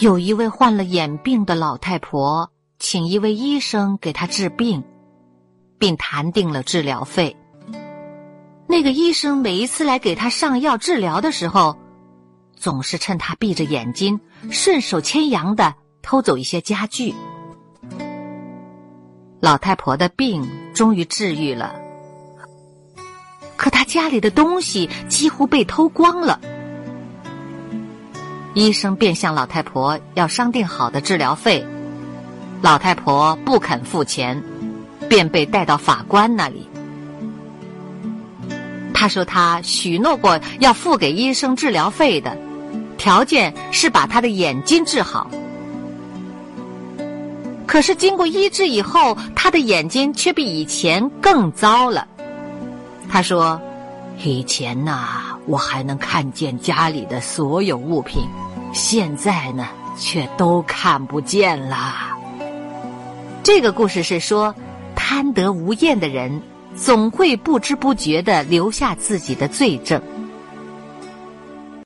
有一位患了眼病的老太婆，请一位医生给她治病，并谈定了治疗费。那个医生每一次来给她上药治疗的时候，总是趁她闭着眼睛，顺手牵羊的偷走一些家具。老太婆的病终于治愈了，可她家里的东西几乎被偷光了。医生便向老太婆要商定好的治疗费，老太婆不肯付钱，便被带到法官那里。他说他许诺过要付给医生治疗费的，条件是把他的眼睛治好。可是经过医治以后，他的眼睛却比以前更糟了。他说：“以前呐。”我还能看见家里的所有物品，现在呢，却都看不见了。这个故事是说，贪得无厌的人，总会不知不觉的留下自己的罪证。